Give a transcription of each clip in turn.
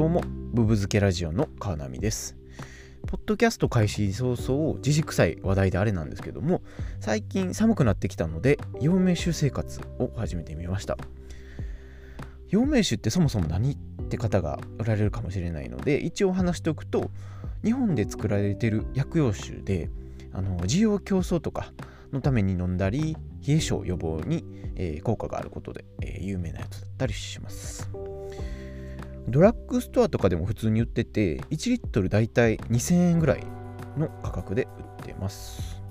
どうもブブ漬けラジオの川波です。ポッドキャスト開始早々時事臭い話題であれなんですけども最近寒くなってきたので陽明酒生活を始めてみました。陽明酒ってそもそも何って方がおられるかもしれないので一応話しておくと日本で作られてる薬用酒であの需要競争とかのために飲んだり冷え症予防に、えー、効果があることで、えー、有名なやつだったりします。ドラッグストアとかでも普通に売ってて1リットルだいたい2000円ぐらいの価格で売ってます。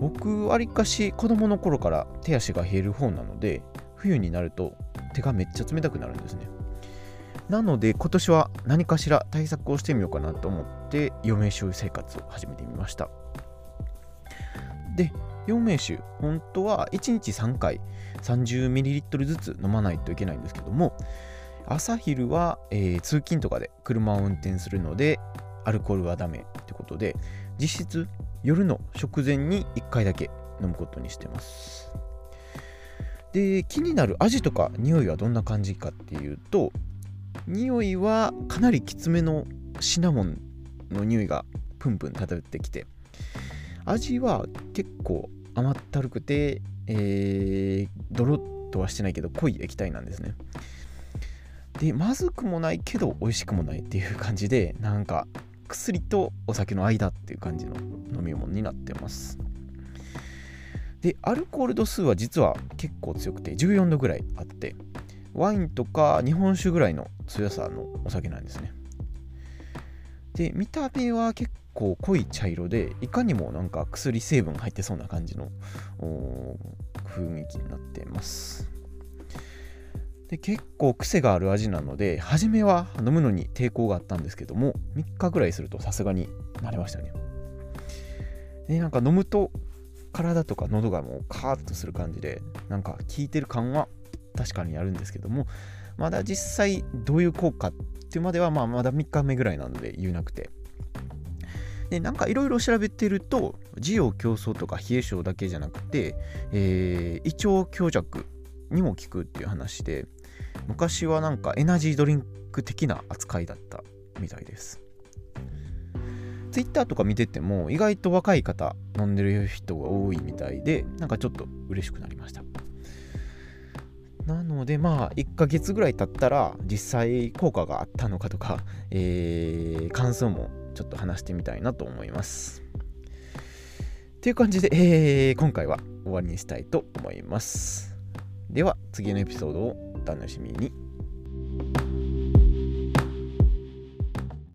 僕わりかし子供の頃から手足が冷える方なので冬になると手がめっちゃ冷たくなるんですね。なので今年は何かしら対策をしてみようかなと思って余命酒生活を始めてみました。で陽明酒本当は1日3回 30ml ずつ飲まないといけないんですけども朝昼は、えー、通勤とかで車を運転するのでアルコールはダメってことで実質夜の食前に1回だけ飲むことにしてます。で気になる味とか匂いはどんな感じかっていうと匂いはかなりきつめのシナモンの匂いがプンプン漂ってきて味は結構甘ったるくて、えー、ドロッとはしてないけど濃い液体なんですね。でまずくもないけど美味しくもないっていう感じでなんか薬とお酒の間っていう感じの飲み物になってます。でアルコール度数は実は結構強くて14度ぐらいあってワインとか日本酒ぐらいの強さのお酒なんですね。で見た目は結構濃い茶色でいかにもなんか薬成分入ってそうな感じの雰囲気になってます。で結構癖がある味なので初めは飲むのに抵抗があったんですけども3日ぐらいするとさすがになれましたね。でなんか飲むと体とか喉がもうカーッとする感じでなんか効いてる感は確かにあるんですけどもまだ実際どういう効果っていうまではまあまだ3日目ぐらいなので言えなくて。でなんかいろいろ調べてると需要競争とか冷え性だけじゃなくて、えー、胃腸強弱にも効くっていう話で昔はなんかエナジードリンク的な扱いだったみたいです。Twitter とか見てても意外と若い方飲んでる人が多いみたいでなんかちょっと嬉しくなりました。なのでまあ1ヶ月ぐらい経ったら実際効果があったのかとか、えー、感想もちょっと話してみたいなと思います。っていう感じで、えー、今回は終わりにしたいと思います。では次のエピソードをお楽しみに。